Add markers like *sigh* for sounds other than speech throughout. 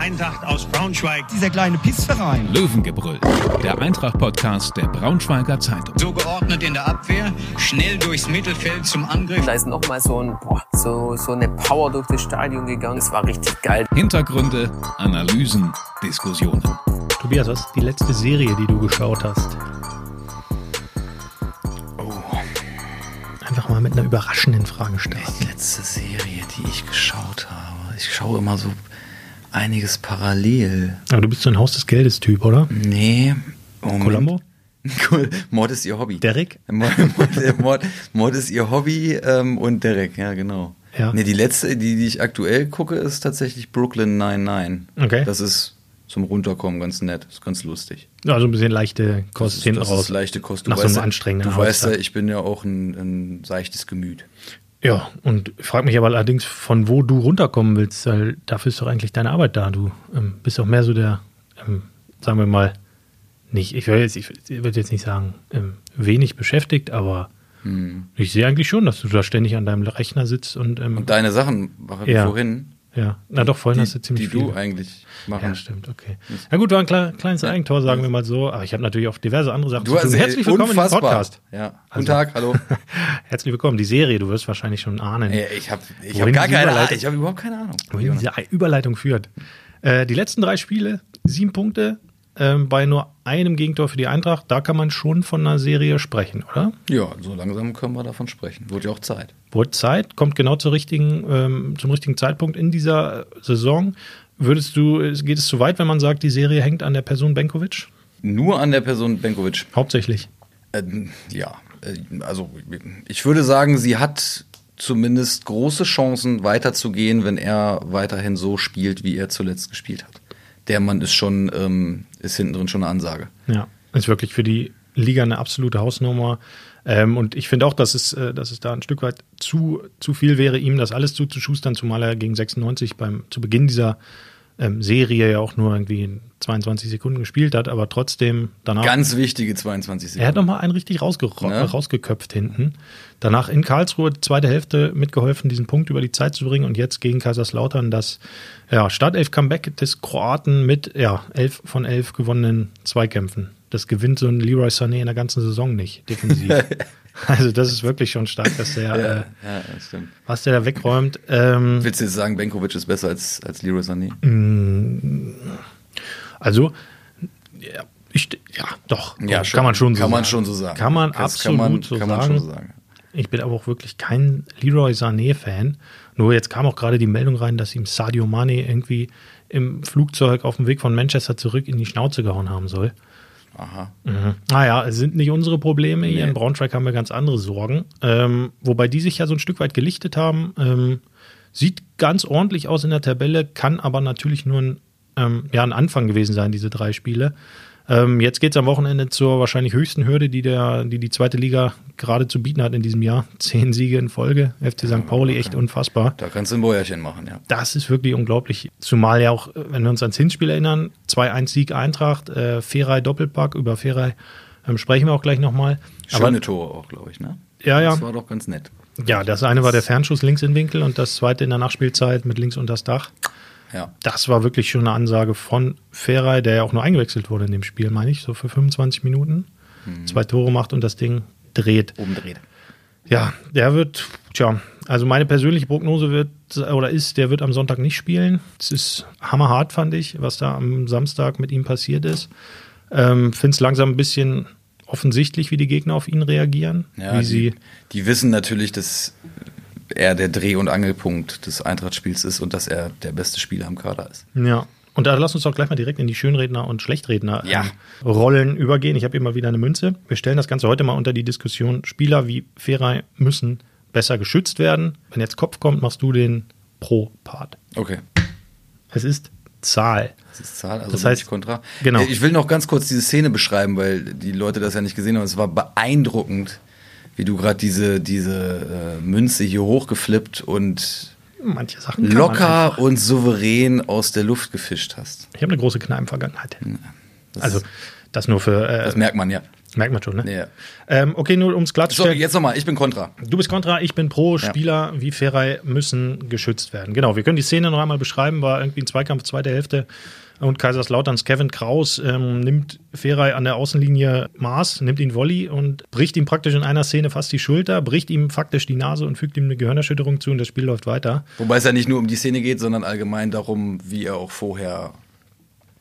Eintracht aus Braunschweig. Dieser kleine Pissverein. Löwengebrüll, der Eintracht-Podcast der Braunschweiger Zeitung. So geordnet in der Abwehr, schnell durchs Mittelfeld zum Angriff. Da ist nochmal so, ein, boah, so, so eine Power durch das Stadion gegangen. Das war richtig geil. Hintergründe, Analysen, Diskussionen. Tobias, was ist die letzte Serie, die du geschaut hast? Oh, Einfach mal mit einer überraschenden Frage starten. die letzte Serie, die ich geschaut habe. Ich schaue immer so einiges parallel. Aber du bist so ein Haus des Geldes-Typ, oder? Nee. Moment. Columbo? Cool. Mord ist ihr Hobby. Derek? Mord, *laughs* Mord, Mord, Mord ist ihr Hobby ähm, und Derek, ja, genau. Ja. Nee, die letzte, die, die ich aktuell gucke, ist tatsächlich Brooklyn 99. Okay. Das ist zum Runterkommen ganz nett. ist ganz lustig. Also ein bisschen leichte Kost Das ist, hinten das raus. ist leichte Kost. Nach so einem anstrengenden Du weißt ja, ich bin ja auch ein, ein seichtes Gemüt. Ja, und ich frage mich aber allerdings, von wo du runterkommen willst, weil dafür ist doch eigentlich deine Arbeit da. Du ähm, bist doch mehr so der, ähm, sagen wir mal, nicht, ich, will jetzt, ich würde jetzt nicht sagen, ähm, wenig beschäftigt, aber Hm. ich sehe eigentlich schon, dass du da ständig an deinem Rechner sitzt und, ähm, Und deine Sachen machen Ja. vorhin, ja, na doch, vorhin die, hast du ziemlich die viel. du eigentlich machen. Ja, stimmt, okay. Na gut, war ein kle kleines Eigentor, sagen wir mal so, aber ich habe natürlich auch diverse andere Sachen Du zu tun. hast Herzlich willkommen unfassbar. im Podcast. Ja. Guten Also- Tag, hallo. *laughs* Herzlich willkommen. Die Serie, du wirst wahrscheinlich schon ahnen. Ey, ich habe ich hab gar keine Ahnung. Ich habe überhaupt keine Ahnung. wohin diese Überleitung führt. Äh, die letzten drei Spiele, sieben Punkte, ähm, bei nur einem Gegentor für die Eintracht, da kann man schon von einer Serie sprechen, oder? Ja, so langsam können wir davon sprechen. Wurde ja auch Zeit. Wurde Zeit, kommt genau zur richtigen, ähm, zum richtigen Zeitpunkt in dieser Saison. Würdest du, es- geht es zu weit, wenn man sagt, die Serie hängt an der Person Benkovic? Nur an der Person Benkovic. Hauptsächlich. Ähm, ja, äh, also ich würde sagen, sie hat zumindest große Chancen weiterzugehen, wenn er weiterhin so spielt, wie er zuletzt gespielt hat. Der Mann ist schon, ähm, ist hinten drin schon eine Ansage. Ja, ist wirklich für die Liga eine absolute Hausnummer. Ähm, und ich finde auch, dass es, äh, dass es da ein Stück weit zu, zu viel wäre, ihm das alles zuzuschustern, zumal er gegen 96 beim, zu Beginn dieser ähm, Serie ja auch nur irgendwie in 22 Sekunden gespielt hat, aber trotzdem danach. Ganz wichtige 22 Sekunden. er hat nochmal einen richtig rausge Ne? rausgeköpft hinten. Danach in Karlsruhe, zweite Hälfte, mitgeholfen, diesen Punkt über die Zeit zu bringen und jetzt gegen Kaiserslautern das ja, Startelf-Comeback des Kroaten mit ja, elf von elf gewonnenen Zweikämpfen. Das gewinnt so ein Leroy Sané in der ganzen Saison nicht, defensiv. *laughs* *laughs* also das ist wirklich schon stark, dass der, *laughs* ja, äh, ja, das was der da wegräumt. Ähm, Willst du jetzt sagen, Benkovic ist besser als, als Leroy Sané? also, ja, ich, ja doch, Ja, kann man schon so kann sagen. man schon so sagen. Kann man Das absolut kann man, so kann sagen. Man schon so sagen. Ich bin aber auch wirklich kein Leroy Sané-Fan. Nur jetzt kam auch gerade die Meldung rein, dass ihm Sadio Mane irgendwie im Flugzeug auf dem Weg von Manchester zurück in die Schnauze gehauen haben soll. Aha. Mhm. Naja, es sind nicht unsere Probleme. Hier Nee. in Braunschweig haben wir ganz andere Sorgen. Ähm, wobei die sich ja so ein Stück weit gelichtet haben. Ähm, sieht ganz ordentlich aus in der Tabelle, kann aber natürlich nur ein, ähm, ja, ein Anfang gewesen sein, diese drei Spiele. Ähm, jetzt geht es am Wochenende zur wahrscheinlich höchsten Hürde, die, der, die die zweite Liga gerade zu bieten hat in diesem Jahr. Zehn Siege in Folge. FC St. Pauli, echt unfassbar. Da kannst du ein Bäuerchen machen, ja. Das ist wirklich unglaublich. Zumal ja auch, wenn wir uns ans Hinspiel erinnern, 2-1 Sieg Eintracht, äh, Ferei Doppelpack, über Ferei ähm, sprechen wir auch gleich nochmal. Schöne Tore auch, glaube ich, ne? Ja, ja. Das war doch ganz nett. Ja, das eine war der Fernschuss links in Winkel und das zweite in der Nachspielzeit mit links unter das Dach. Ja. Das war wirklich schon eine Ansage von Ferei, der ja auch nur eingewechselt wurde in dem Spiel, meine ich, so für 25 Minuten. Zwei Tore macht und das Ding dreht. Oben dreht. Ja, der wird, tja, also meine persönliche Prognose wird oder ist, der wird am Sonntag nicht spielen. Es ist hammerhart, fand ich, was da am Samstag mit ihm passiert ist. Ähm, Finde es langsam ein bisschen offensichtlich, wie die Gegner auf ihn reagieren. Ja, wie die, sie, die wissen natürlich, dass er der Dreh- und Angelpunkt des Eintracht-Spiels ist und dass er der beste Spieler im Kader ist. ja. Und da lass uns doch gleich mal direkt in die Schönredner und Schlechtredner Ja. ähm, Rollen übergehen. Ich habe immer wieder eine Münze. Wir stellen das Ganze heute mal unter die Diskussion. Spieler wie Ferei müssen besser geschützt werden. Wenn jetzt Kopf kommt, machst du den Pro-Part. Okay. Es ist Zahl. Das ist Zahl, also Das heißt, kontra. genau. Ich will noch ganz kurz diese Szene beschreiben, weil die Leute das ja nicht gesehen haben. Es war beeindruckend, wie du gerade diese, diese äh, Münze hier hochgeflippt und locker und souverän aus der Luft gefischt hast. Ich habe eine große Kneipenvergangenheit. Das Also Das nur für, äh, Das merkt man ja. merkt man schon, ne? Ja. Ähm, okay, nur ums So, klarzustellen. jetzt nochmal, ich bin Kontra. Du bist Kontra, ich bin pro. Spieler wie Ferrei müssen geschützt werden. Genau, wir können die Szene noch einmal beschreiben. War irgendwie ein Zweikampf, zweite Hälfte. Und Kaiserslauterns Kevin Kraus ähm, nimmt Ferrei an der Außenlinie Maß, nimmt ihn Volley und bricht ihm praktisch in einer Szene fast die Schulter, bricht ihm faktisch die Nase und fügt ihm eine Gehirnerschütterung zu und das Spiel läuft weiter. Wobei es ja nicht nur um die Szene geht, sondern allgemein darum, wie er auch vorher.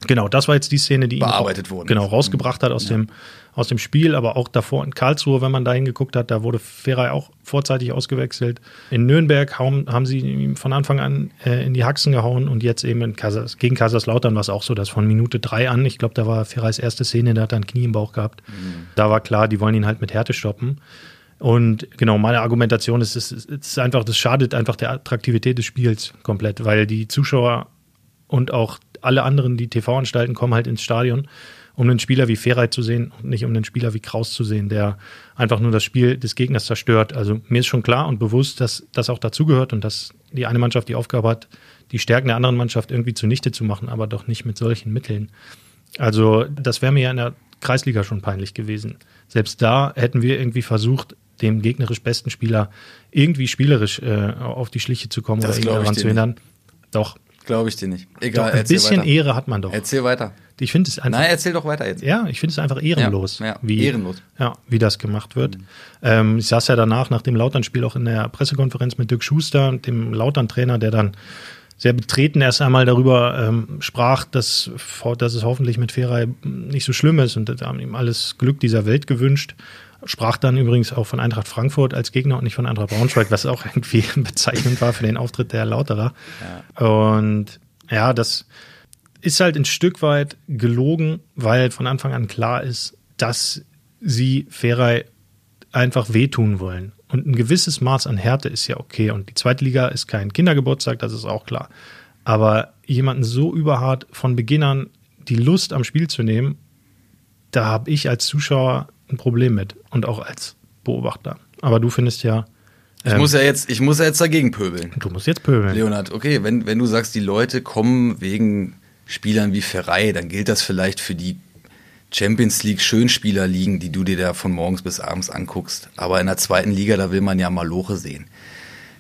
Genau, das war jetzt die Szene, die ihn Bearbeitet worden genau ist. rausgebracht hat aus dem aus dem Spiel, aber auch davor in Karlsruhe, wenn man da hingeguckt hat, da wurde Ferrei auch vorzeitig ausgewechselt. In Nürnberg haben, haben sie ihm von Anfang an äh, in die Haxen gehauen und jetzt eben in Kaisers, gegen Kaiserslautern war es auch so, dass von Minute drei an, ich glaube, da war Ferreis erste Szene, der hat dann Knie im Bauch gehabt. Da war klar, die wollen ihn halt mit Härte stoppen. Und genau, meine Argumentation ist, es ist, es ist einfach, das schadet einfach der Attraktivität des Spiels komplett, weil die Zuschauer und auch alle anderen, die TV-Anstalten kommen halt ins Stadion, um einen Spieler wie Ferrei zu sehen und nicht um einen Spieler wie Kraus zu sehen, der einfach nur das Spiel des Gegners zerstört. Also mir ist schon klar und bewusst, dass das auch dazugehört und dass die eine Mannschaft die Aufgabe hat, die Stärken der anderen Mannschaft irgendwie zunichte zu machen, aber doch nicht mit solchen Mitteln. Also das wäre mir ja in der Kreisliga schon peinlich gewesen. Selbst da hätten wir irgendwie versucht, dem gegnerisch besten Spieler irgendwie spielerisch äh, auf die Schliche zu kommen Das oder ich daran zu hindern. Doch, Glaube ich dir nicht. doch Egal, ein erzähl bisschen weiter. Ehre hat man doch. Erzähl weiter. Ich finde es einfach Nein, erzähl doch weiter jetzt. ja, ich finde es einfach ehrenlos, Ja, ja, wie, ehrenlos. Mhm. Ja, wie das gemacht wird. Ähm, ich saß ja danach, nach dem Lautern-Spiel, auch in der Pressekonferenz mit Dirk Schuster, dem Lautern-Trainer, der dann sehr betreten erst einmal darüber ähm, sprach, dass, dass es hoffentlich mit Ferrei nicht so schlimm ist und haben ihm alles Glück dieser Welt gewünscht. Sprach dann übrigens auch von Eintracht Frankfurt als Gegner und nicht von Eintracht Braunschweig, was auch irgendwie *laughs* bezeichnend war für den Auftritt der Lauterer. Und ja, das ist halt ein Stück weit gelogen, weil von Anfang an klar ist, dass sie Ferrei einfach wehtun wollen. Und ein gewisses Maß an Härte ist ja okay. Und die zweite Liga ist kein Kindergeburtstag, das ist auch klar. Aber jemanden so überhart von Beginn an die Lust am Spiel zu nehmen, da habe ich als Zuschauer ein Problem mit und auch als Beobachter. Aber du findest ja, Ich, muss ja jetzt, ich muss ja jetzt dagegen pöbeln. du musst jetzt pöbeln. Leonhard, okay, wenn, wenn du sagst, die Leute kommen wegen Spielern wie Ferrei, dann gilt das vielleicht für die Champions League Schönspielerligen, die du dir da von morgens bis abends anguckst. Aber in der zweiten Liga, da will man ja Maloche sehen.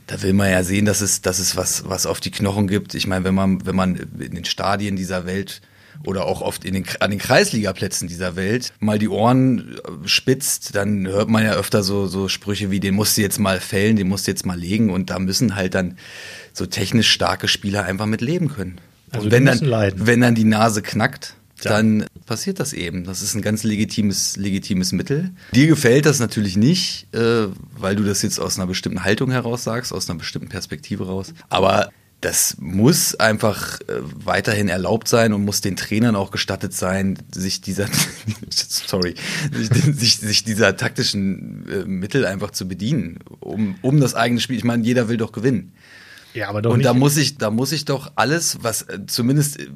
Da will man ja sehen, dass es, dass es was, was auf die Knochen gibt. Ich meine, wenn man, wenn man in den Stadien dieser Welt oder auch oft in den, an den Kreisligaplätzen dieser Welt mal die Ohren äh, spitzt, dann hört man ja öfter so, so Sprüche wie, den musst du jetzt mal fällen, den musst du jetzt mal legen. Und da müssen halt dann so technisch starke Spieler einfach mit leben können. Also und wenn dann, leiden. wenn dann die Nase knackt, Ja. dann passiert das eben. Das ist ein ganz legitimes, legitimes Mittel. Dir gefällt das natürlich nicht, äh, weil du das jetzt aus einer bestimmten Haltung heraus sagst, aus einer bestimmten Perspektive raus. Aber das muss einfach äh, weiterhin erlaubt sein und muss den Trainern auch gestattet sein, sich dieser, *laughs* sorry, sich, sich, dieser taktischen äh, Mittel einfach zu bedienen, um, um das eigene Spiel. Ich meine, jeder will doch gewinnen. Ja, aber doch Und da muss ich, da muss ich doch alles, was äh, zumindest äh,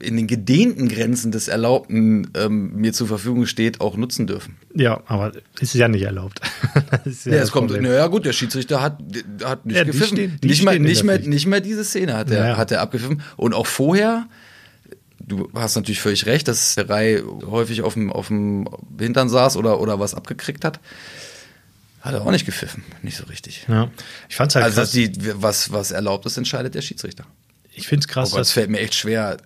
in den gedehnten Grenzen des Erlaubten ähm, mir zur Verfügung steht, auch nutzen dürfen. ja, aber ist ja nicht erlaubt. *laughs* Das ist Ja, das es kommt, naja gut, der Schiedsrichter hat, hat nicht Ja, gepfiffen. stehen- nicht, mal, nicht, mehr, nicht mehr diese Szene hat er, Ja, ja. hat er abgepfiffen. Und auch vorher, du hast natürlich völlig recht, dass der Rai häufig auf dem, auf dem Hintern saß oder, oder was abgekriegt hat. Hat er auch nicht gepfiffen, nicht so richtig. Ja. Ich fand's halt Also krass. die, was, was erlaubt ist, entscheidet der Schiedsrichter. ich find's krass, Oh Gott, es fällt mir echt schwer,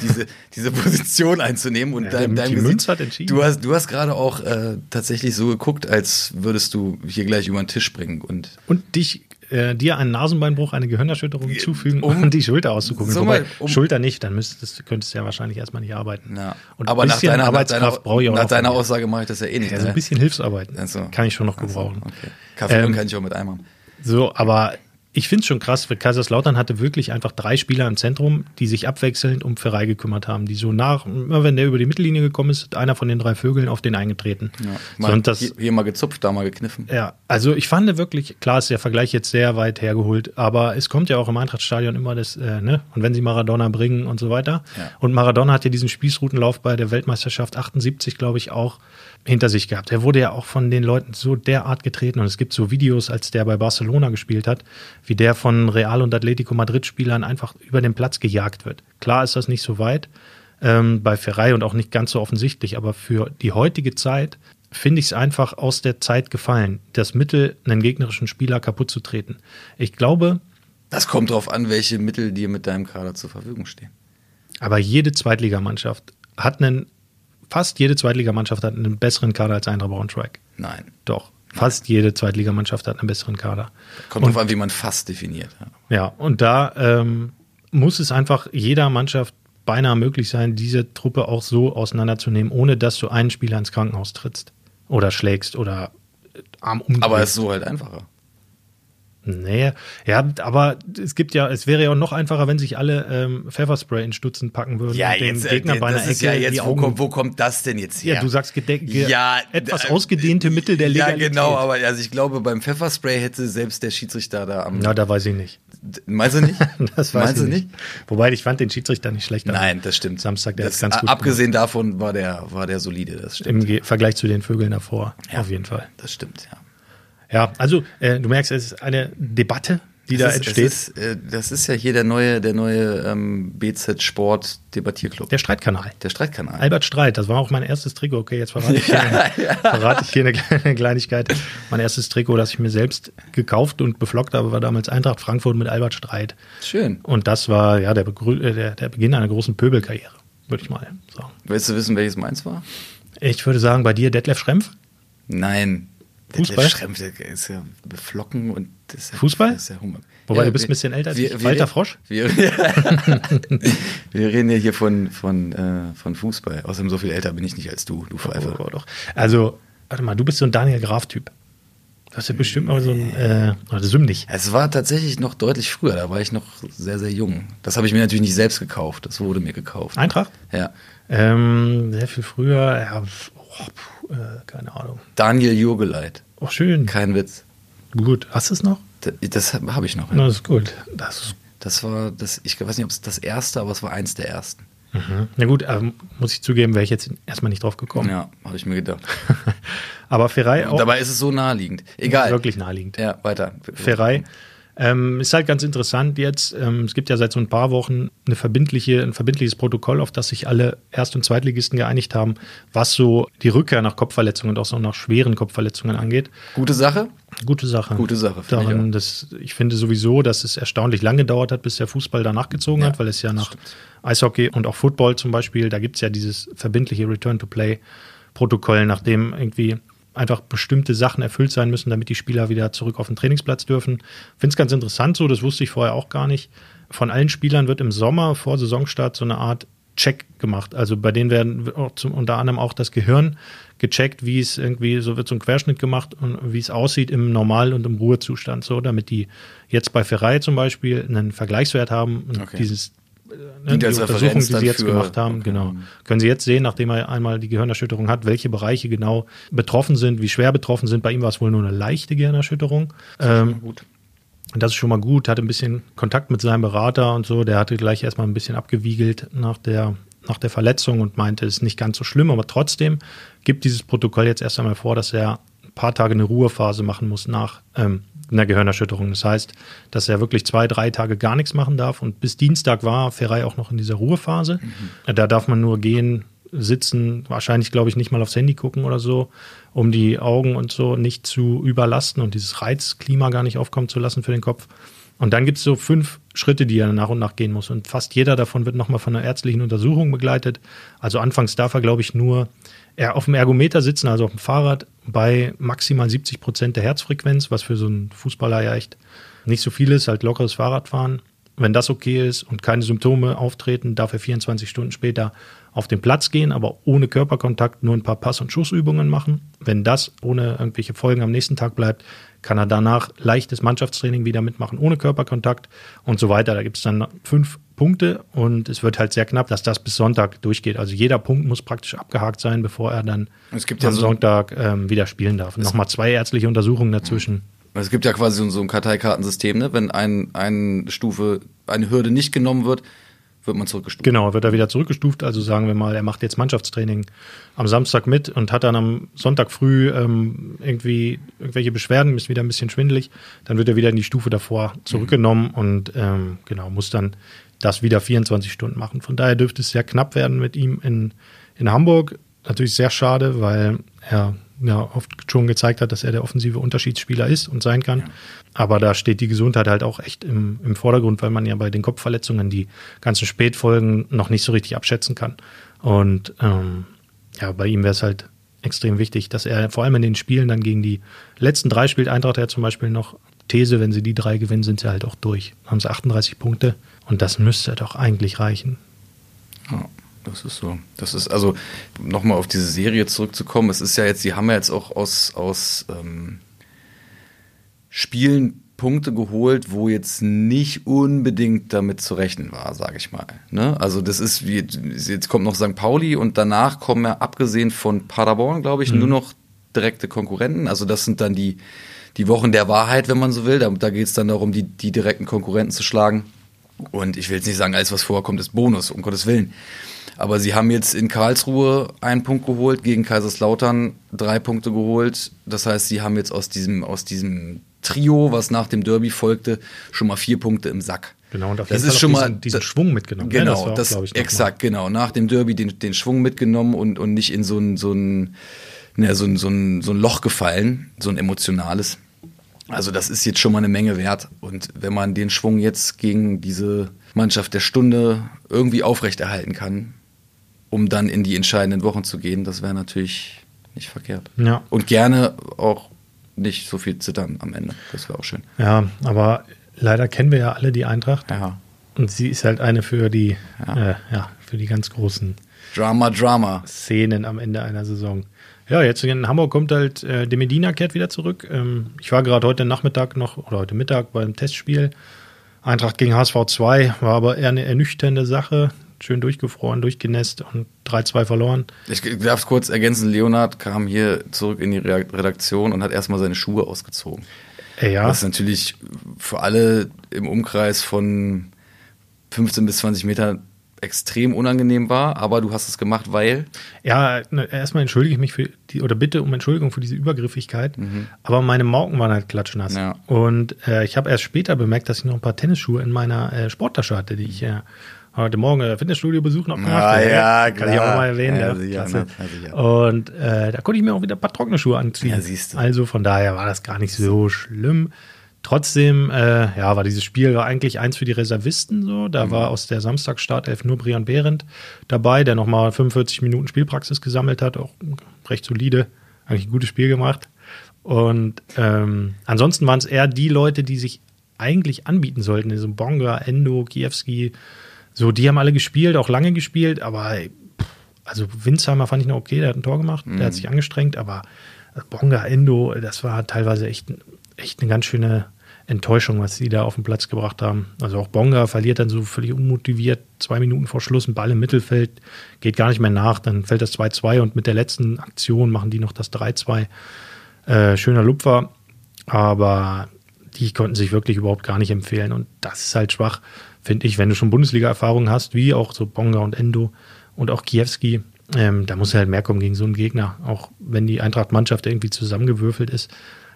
diese, *laughs* diese, Position einzunehmen. Und Ja, dein, die dein Münz hat entschieden. Du hast, du hast gerade auch äh, tatsächlich so geguckt, als würdest du hier gleich über den Tisch springen. Und und dich äh, dir einen Nasenbeinbruch, eine Gehirnerschütterung zufügen, um, die Schulter auszugucken. so Wobei, um- Schulter nicht, dann müsstest, könntest du ja wahrscheinlich erstmal nicht arbeiten. ja. Und aber nach deiner, Arbeitskraft brauche ich auch nach deiner. Aussage mache ich das ja eh nicht. Ja, so ein ne? bisschen Hilfsarbeit Ach so. kann ich schon noch gebrauchen. Okay. Kaffee Ähm, kann ich auch mit einmal. So, aber ich finde es schon krass, weil Kaiserslautern hatte wirklich einfach drei Spieler im Zentrum, die sich abwechselnd um Ferrei gekümmert haben, die so nach, immer wenn der über die Mittellinie gekommen ist, einer von den drei Vögeln auf den eingetreten. Ja. So, Mal, und das, hier, hier mal gezupft, da mal gekniffen. ja, also ich fand wirklich, klar ist der Vergleich jetzt sehr weit hergeholt, aber es kommt ja auch im Eintrachtstadion immer das, äh, ne, und wenn sie Maradona bringen und so weiter. Ja. Und Maradona hat ja diesen Spießrutenlauf bei der Weltmeisterschaft 78, glaube ich, auch hinter sich gehabt. Er wurde ja auch von den Leuten so derart getreten und es gibt so Videos, als der bei Barcelona gespielt hat, wie der von Real und Atletico Madrid Spielern einfach über den Platz gejagt wird. Klar ist das nicht so weit, ähm, bei Ferrei und auch nicht ganz so offensichtlich, aber für die heutige Zeit finde ich es einfach aus der Zeit gefallen, das Mittel, einen gegnerischen Spieler kaputt zu treten. Ich glaube, Das kommt drauf an, welche Mittel dir mit deinem Kader zur Verfügung stehen. aber jede Zweitligamannschaft hat einen, fast jede Zweitligamannschaft hat einen besseren Kader als Eintracht Braunschweig. Nein. Doch, fast jede Zweitligamannschaft hat einen besseren Kader. Kommt drauf an, wie man fast definiert. Ja. Ja, und da ähm, muss es einfach jeder Mannschaft beinahe möglich sein, diese Truppe auch so auseinanderzunehmen, ohne dass du einen Spieler ins Krankenhaus trittst oder schlägst oder äh, Arm umdrehst. Aber es ist so halt einfacher. Nee, ja, aber es gibt ja, es wäre ja auch noch einfacher, wenn sich alle ähm, Pfefferspray in Stutzen packen würden und dem Gegner bei einer äh, das ist Ecke ja jetzt, wo, kommt, wo kommt das denn jetzt her? ja, du sagst Ja, etwas äh, ausgedehnte Mittel der Ja, Legalität. genau, aber also ich glaube, beim Pfefferspray hätte selbst der Schiedsrichter da am. Na, da weiß ich nicht. Meinst du nicht? *laughs* Das weiß Meinst ich du nicht. Wobei ich fand den Schiedsrichter nicht schlecht. Nein, das stimmt. Samstag, der das, ist ganz gut Abgesehen davon war der, war der solide, das stimmt. Im Ge Vergleich zu den Vögeln davor, Ja. auf jeden Fall. Das stimmt, ja. Ja, also äh, du merkst, es ist eine Debatte, die da Es ist, entsteht. Ist, äh, das ist ja hier der neue, der neue ähm, BZ Sport Debattierclub. der Streitkanal. Der Streitkanal. Albert Streit, das war auch mein erstes Trikot. Okay, jetzt verrate ich hier, *laughs* verrate ich hier eine *laughs* kleine Kleinigkeit. Mein erstes Trikot, das ich mir selbst gekauft und beflockt habe, war damals Eintracht Frankfurt mit Albert Streit. Schön. Und das war ja der, Begrü äh, der, der Beginn einer großen Pöbelkarriere, würde ich mal sagen. Willst du wissen, welches meins war? Ich würde sagen, bei dir Detlef Schrempf? Nein. Fußball? Der ist ja beflocken und das ist ja, Fußball? Das ist ja Hummer. Wobei, Ja, du bist wir- ein bisschen älter als wir- ich. Walter Frosch? Wir, *laughs* wir reden ja hier von, von, äh, von Fußball. Außerdem so viel älter bin ich nicht als du, du Pfeife. Oh, doch. Also, warte mal, du bist so ein Daniel Graf-Typ. Du hast ja bestimmt mal so ein, äh, oder Sümnig. Es war tatsächlich noch deutlich früher, da war ich noch sehr, sehr jung. Das habe ich mir natürlich nicht selbst gekauft, das wurde mir gekauft. Eintracht? Ja. Ähm, sehr viel früher, ja, oh, äh, keine Ahnung. Daniel Jurgeleit. Oh, schön. Kein Witz. Gut. Hast du es noch? Das, das habe ich noch. Na, das ist gut. Das ist, Das war das, ich weiß nicht, ob es das erste, aber es war eins der ersten. mhm. Na gut, ähm, muss ich zugeben, wäre ich jetzt erstmal nicht drauf gekommen. Ja, habe ich mir gedacht. *laughs* Aber Ferrei auch Dabei ist es so naheliegend. Egal. wirklich naheliegend. Ja, weiter. Ferrei. Ähm, ist halt ganz interessant jetzt. Ähm, es gibt ja seit so ein paar Wochen eine verbindliche, ein verbindliches Protokoll, auf das sich alle Erst- und Zweitligisten geeinigt haben, was so die Rückkehr nach Kopfverletzungen und auch so nach schweren Kopfverletzungen angeht. Gute Sache. Gute Sache. Gute Sache, finde ich Darin, auch. das, ich finde sowieso, dass es erstaunlich lange gedauert hat, bis der Fußball da nachgezogen Ja, hat, weil es ja nach stimmt. Eishockey und auch Football zum Beispiel, da gibt es ja dieses verbindliche Return-to-Play-Protokoll, nachdem irgendwie einfach bestimmte Sachen erfüllt sein müssen, damit die Spieler wieder zurück auf den Trainingsplatz dürfen. Finde es ganz interessant so, das wusste ich vorher auch gar nicht. Von allen Spielern wird im Sommer vor Saisonstart so eine Art Check gemacht. Also bei denen werden auch zum, unter anderem auch das Gehirn gecheckt, wie es irgendwie, so wird so ein Querschnitt gemacht und wie es aussieht im Normal- und im Ruhezustand, so, damit die jetzt bei Ferrei zum Beispiel einen Vergleichswert haben und Okay. dieses ne, die Untersuchung, die sie jetzt für- gemacht haben, okay. genau. Können Sie jetzt sehen, nachdem er einmal die Gehirnerschütterung hat, welche Bereiche genau betroffen sind, wie schwer betroffen sind. Bei ihm war es wohl nur eine leichte Gehirnerschütterung. Ähm, Gut. das ist schon mal gut, hatte ein bisschen Kontakt mit seinem Berater und so. Der hatte gleich erstmal ein bisschen abgewiegelt nach der, nach der Verletzung und meinte, es ist nicht ganz so schlimm, aber trotzdem gibt dieses Protokoll jetzt erst einmal vor, dass er ein paar Tage eine Ruhephase machen muss nach ähm, einer Gehirnerschütterung. Das heißt, dass er wirklich zwei, drei Tage gar nichts machen darf und bis Dienstag war Ferrei auch noch in dieser Ruhephase. Da darf man nur gehen, sitzen, wahrscheinlich, glaube ich, nicht mal aufs Handy gucken oder so, um die Augen und so nicht zu überlasten und dieses Reizklima gar nicht aufkommen zu lassen für den Kopf. Und dann gibt es so fünf Schritte, die er nach und nach gehen muss. Und fast jeder davon wird nochmal von einer ärztlichen Untersuchung begleitet. Also anfangs darf er, glaube ich, nur auf dem Ergometer sitzen, also auf dem Fahrrad, bei maximal 70 Prozent der Herzfrequenz, was für so einen Fußballer ja echt nicht so viel ist, halt lockeres Fahrradfahren. Wenn das okay ist und keine Symptome auftreten, darf er 24 Stunden später auf den Platz gehen, aber ohne Körperkontakt nur ein paar Pass- und Schussübungen machen. Wenn das ohne irgendwelche Folgen am nächsten Tag bleibt, kann er danach leichtes Mannschaftstraining wieder mitmachen, ohne Körperkontakt und so weiter. Da gibt es dann fünf Punkte und es wird halt sehr knapp, dass das bis Sonntag durchgeht. Also jeder Punkt muss praktisch abgehakt sein, bevor er dann Es gibt ja am so- Sonntag ähm, wieder spielen darf. Und Nochmal zwei ärztliche Untersuchungen dazwischen. Es gibt ja quasi so- so ein Karteikartensystem, ne? Wenn ein, eine Stufe, eine Hürde nicht genommen wird, wird man zurückgestuft. Genau, wird er wieder zurückgestuft. Also sagen wir mal, er macht jetzt Mannschaftstraining am Samstag mit und hat dann am Sonntag früh ähm, irgendwie irgendwelche Beschwerden, ist wieder ein bisschen schwindelig. Dann wird er wieder in die Stufe davor zurückgenommen und ähm, genau muss dann das wieder 24 Stunden machen. Von daher dürfte es sehr knapp werden mit ihm in, in Hamburg. Natürlich sehr schade, weil er ja oft schon gezeigt hat, dass er der offensive Unterschiedsspieler ist und sein kann. Aber da steht die Gesundheit halt auch echt im, im Vordergrund, weil man ja bei den Kopfverletzungen die ganzen Spätfolgen noch nicht so richtig abschätzen kann. Und ähm, ja, bei ihm wäre es halt extrem wichtig, dass er vor allem in den Spielen dann gegen die letzten drei spielt Eintracht ja zum Beispiel noch These, wenn sie die drei gewinnen, sind sie halt auch durch. Haben sie 38 Punkte und das müsste doch eigentlich reichen. Ja, das ist so. Das ist also, nochmal auf diese Serie zurückzukommen, es ist ja jetzt, sie haben ja jetzt auch aus, aus ähm, Spielen Punkte geholt, wo jetzt nicht unbedingt damit zu rechnen war, sage ich mal. Ne? Also das ist wie jetzt kommt noch St. Pauli und danach kommen ja abgesehen von Paderborn, glaube ich, mhm. nur noch direkte Konkurrenten. Also das sind dann die die Wochen der Wahrheit, wenn man so will. Da, da geht es dann darum, die die direkten Konkurrenten zu schlagen. Und ich will jetzt nicht sagen, alles was vorkommt ist Bonus, um Gottes Willen. Aber sie haben jetzt in Karlsruhe einen Punkt geholt, gegen Kaiserslautern drei Punkte geholt. Das heißt, sie haben jetzt aus diesem, aus diesem Trio, was nach dem Derby folgte, schon mal vier Punkte im Sack. Genau, und auf das ist schon diesen, mal diesen Schwung mitgenommen. Genau, ja, das, das ich, exakt, genau. Nach dem Derby den, den Schwung mitgenommen und, und nicht in so ein, so ein, ja, so ein, so ein, so ein Loch gefallen, so ein emotionales. Also das ist jetzt schon mal eine Menge wert. Und wenn man den Schwung jetzt gegen diese Mannschaft der Stunde irgendwie aufrechterhalten kann, um dann in die entscheidenden Wochen zu gehen, das wäre natürlich nicht verkehrt. Ja. Und gerne auch nicht so viel zittern am Ende. Das wäre auch schön. Ja, aber leider kennen wir ja alle die Eintracht. Ja. Und sie ist halt eine für die, Ja. äh, ja, für die ganz großen Drama, Drama. Szenen am Ende einer Saison. Ja, jetzt in Hamburg kommt halt äh, De Medina kehrt wieder zurück. Ähm, ich war gerade heute Nachmittag noch oder heute Mittag beim Testspiel. Eintracht gegen HSV 2 war aber eher eine ernüchternde Sache. Schön durchgefroren, durchgenässt und 3-2 verloren. Ich darf es kurz ergänzen, Leonard kam hier zurück in die Re- Redaktion und hat erstmal seine Schuhe ausgezogen. Äh, ja, Was natürlich für alle im Umkreis von 15 bis 20 Meter extrem unangenehm war, aber du hast es gemacht, weil ja, ne, erstmal entschuldige ich mich für die, oder bitte um Entschuldigung für diese Übergriffigkeit. Aber meine Mauken waren halt klatschnass. Ja. Und äh, ich habe erst später bemerkt, dass ich noch ein paar Tennisschuhe in meiner äh, Sporttasche hatte, die ich äh, heute Morgen Fitnessstudio-Besuch noch gemacht Ah, ja, Kann ich auch klar. mal erwähnen. Ja, Ja, sicher, klasse. ne? Und äh, da konnte ich mir auch wieder ein paar trockene Schuhe anziehen. Ja, siehst du. Also von daher war das gar nicht so schlimm. Trotzdem, äh, ja, war dieses Spiel war eigentlich eins für die Reservisten so. Mhm. Da war aus der Samstagsstartelf nur Brian Behrendt dabei, der nochmal 45 Minuten Spielpraxis gesammelt hat, auch recht solide, eigentlich ein gutes Spiel gemacht. Und ähm, ansonsten waren es eher die Leute, die sich eigentlich anbieten sollten. Also Bonga, Endo, Kiewski, so, die haben alle gespielt, auch lange gespielt, aber also Winsheimer fand ich noch okay, der hat ein Tor gemacht, der hat sich angestrengt, aber Bonga, Endo, das war teilweise echt, echt eine ganz schöne Enttäuschung, was sie da auf den Platz gebracht haben. Also auch Bonga verliert dann so völlig unmotiviert, zwei Minuten vor Schluss, ein Ball im Mittelfeld, geht gar nicht mehr nach, dann fällt das 2-2 und mit der letzten Aktion machen die noch das 3-2. Äh, schöner Lupfer, aber die konnten sich wirklich überhaupt gar nicht empfehlen. Und das ist halt schwach, finde ich, wenn du schon Bundesliga-Erfahrung hast, wie auch so Bonga und Endo und auch Kiewski. Ähm, da muss halt mehr kommen gegen so einen Gegner, auch wenn die Eintracht-Mannschaft irgendwie zusammengewürfelt ist.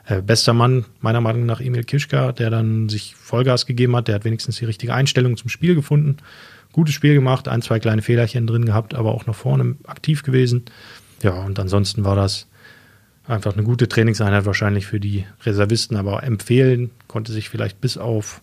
Äh, bester Mann, meiner Meinung nach, Emil Kischka, der dann sich Vollgas gegeben hat. Der hat wenigstens die richtige Einstellung zum Spiel gefunden. Gutes Spiel gemacht, ein, zwei kleine Fehlerchen drin gehabt, aber auch nach vorne aktiv gewesen. Ja, und ansonsten war das einfach eine gute Trainingseinheit wahrscheinlich für die Reservisten, aber empfehlen konnte sich vielleicht bis auf,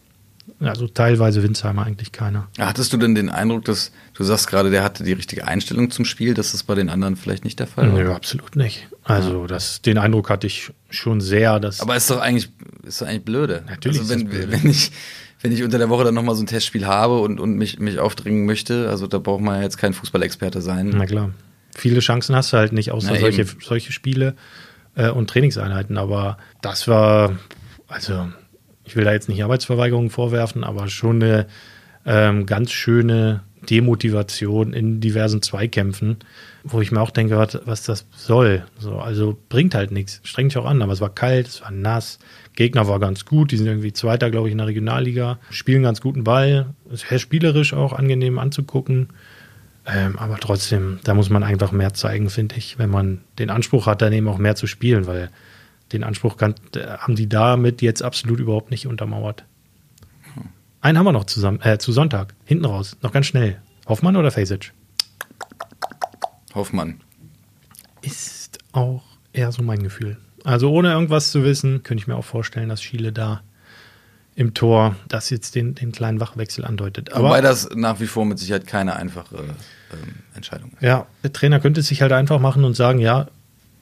also teilweise Winsheimer eigentlich keiner. hattest du denn den Eindruck, dass du sagst gerade, der hatte die richtige Einstellung zum Spiel, dass das bei den anderen vielleicht nicht der Fall war? Nö, absolut nicht. Also das, den Eindruck hatte ich schon sehr, dass Aber ist doch eigentlich, ist doch eigentlich blöde. Natürlich Also wenn, blöde. wenn ich, wenn ich unter der Woche dann nochmal so ein Testspiel habe und, und mich, mich aufdringen möchte, also da braucht man ja jetzt kein Fußballexperte sein. Na klar. Viele Chancen hast du halt nicht, außer Na, solche, solche Spiele äh, und Trainingseinheiten. Aber das war, also ich will da jetzt nicht Arbeitsverweigerung vorwerfen, aber schon eine ähm, ganz schöne Demotivation in diversen Zweikämpfen, wo ich mir auch denke, was, was das soll. So, also bringt halt nichts. Strengt dich auch an, aber es war kalt, es war nass. Gegner war ganz gut, die sind irgendwie Zweiter, glaube ich, in der Regionalliga, spielen ganz guten Ball, ist sehr spielerisch auch angenehm anzugucken. Ähm, aber trotzdem, da muss man einfach mehr zeigen, finde ich, wenn man den Anspruch hat, dann eben auch mehr zu spielen, weil den Anspruch kann, äh, haben die damit jetzt absolut überhaupt nicht untermauert. einen haben wir noch zusammen, äh, zu Sonntag. Hinten raus. Noch ganz schnell. Hoffmann oder Fasic? Hoffmann. Ist auch eher so mein Gefühl. Also ohne irgendwas zu wissen, könnte ich mir auch vorstellen, dass Schiele da im Tor das jetzt den, den kleinen Wachwechsel andeutet. Aber Wobei das nach wie vor mit Sicherheit keine einfache ähm, Entscheidung ist. ja, der Trainer könnte es sich halt einfach machen und sagen, ja,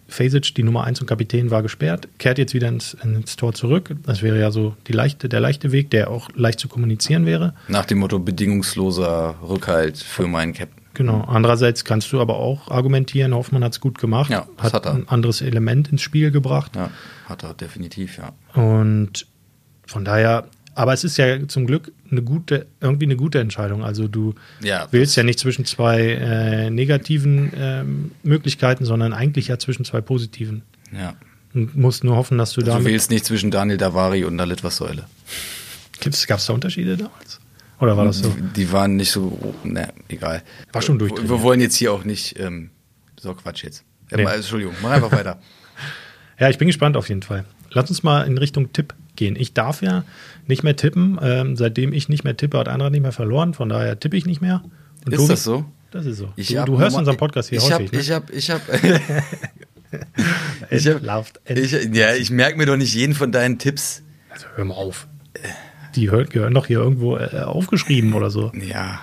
Fasic, die Nummer 1 und Kapitän, war gesperrt, kehrt jetzt wieder ins, ins Tor zurück. Das wäre ja so leichte, der leichte Weg, der auch leicht zu kommunizieren wäre. Nach dem Motto bedingungsloser Rückhalt für meinen Captain. Genau. Andererseits kannst du aber auch argumentieren, Hoffmann hat es gut gemacht, Ja, hat, hat er. ein anderes Element ins Spiel gebracht. Ja, hat er definitiv, ja. Und von daher, aber es ist ja zum Glück eine gute, irgendwie eine gute Entscheidung. Also du Ja, wählst ja nicht zwischen zwei äh, negativen ähm, Möglichkeiten, sondern eigentlich ja zwischen zwei positiven. ja. Und musst nur hoffen, dass du Also du wählst nicht zwischen Daniel Davari und Dalit Säule. Gab es da Unterschiede damals? Oder war das so? Die waren nicht so, ne, egal. War schon durchtrainiert. wir wollen jetzt hier auch nicht, ähm, so Quatsch jetzt. Nee. Entschuldigung, mach einfach *laughs* weiter. Ja, ich bin gespannt auf jeden Fall. Lass uns mal in Richtung Tipp gehen. Ich darf ja nicht mehr tippen. Ähm, seitdem ich nicht mehr tippe, hat Eintracht nicht mehr verloren. Von daher tippe ich nicht mehr. Und Ist Tobi- das so? Das ist so. Ich du hab du hörst normal- unseren Podcast hier ich häufig. Hab, ne? Ich habe, ich habe, Es ich hab, ich, *laughs* ja, ich merke mir doch nicht jeden von deinen Tipps. Also hör mal auf. Die hör- gehören doch hier irgendwo äh, aufgeschrieben oder so. Ja,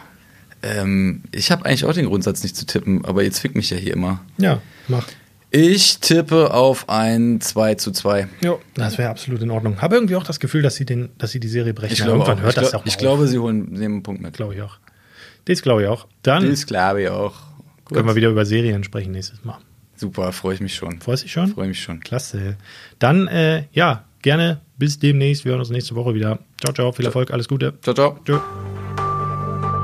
ähm, ich habe eigentlich auch den Grundsatz nicht zu tippen, aber jetzt fickt mich ja hier immer. Ja, mach. Ich tippe auf ein 2 zu 2. Ja, das wäre absolut in Ordnung. Habe irgendwie auch das Gefühl, dass sie, den, dass sie die Serie brechen. Ich, glaube, irgendwann auch. hört ich, das doch mal ich auf. glaube, sie holen nehmen einen Punkt mit. glaube ich auch. Das glaube ich auch. Dann Das glaube ich auch. Gut. können wir wieder über Serien sprechen nächstes Mal. Super, freue ich mich schon. Freust du dich schon? Freue mich schon. Klasse. Dann, äh, ja, gerne bis demnächst. Wir hören uns nächste Woche wieder. Ciao, ciao. Viel Erfolg. Alles Gute. Ciao, ciao. Tschö.